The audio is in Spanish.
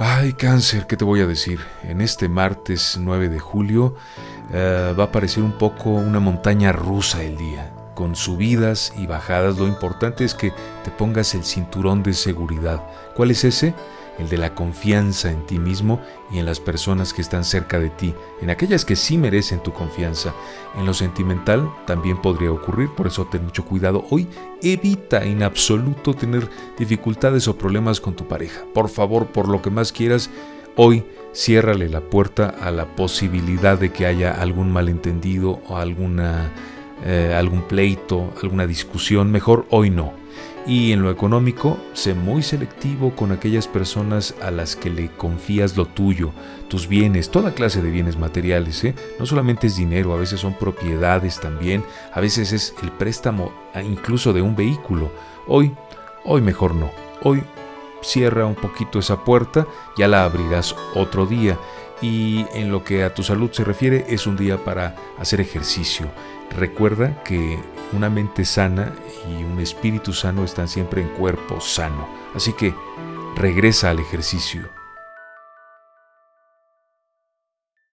Ay, cáncer, ¿qué te voy a decir? En este martes 9 de julio eh, va a parecer un poco una montaña rusa el día, con subidas y bajadas. Lo importante es que te pongas el cinturón de seguridad. ¿Cuál es ese? El de la confianza en ti mismo y en las personas que están cerca de ti, en aquellas que sí merecen tu confianza. En lo sentimental también podría ocurrir, por eso ten mucho cuidado. Hoy evita en absoluto tener dificultades o problemas con tu pareja. Por favor, por lo que más quieras, hoy ciérrale la puerta a la posibilidad de que haya algún malentendido o alguna, eh, algún pleito, alguna discusión. Mejor hoy no. Y en lo económico, sé muy selectivo con aquellas personas a las que le confías lo tuyo, tus bienes, toda clase de bienes materiales. ¿eh? No solamente es dinero, a veces son propiedades también, a veces es el préstamo ah, incluso de un vehículo. Hoy, hoy mejor no. Hoy cierra un poquito esa puerta, ya la abrirás otro día. Y en lo que a tu salud se refiere, es un día para hacer ejercicio. Recuerda que una mente sana y un espíritu sano están siempre en cuerpo sano. Así que regresa al ejercicio.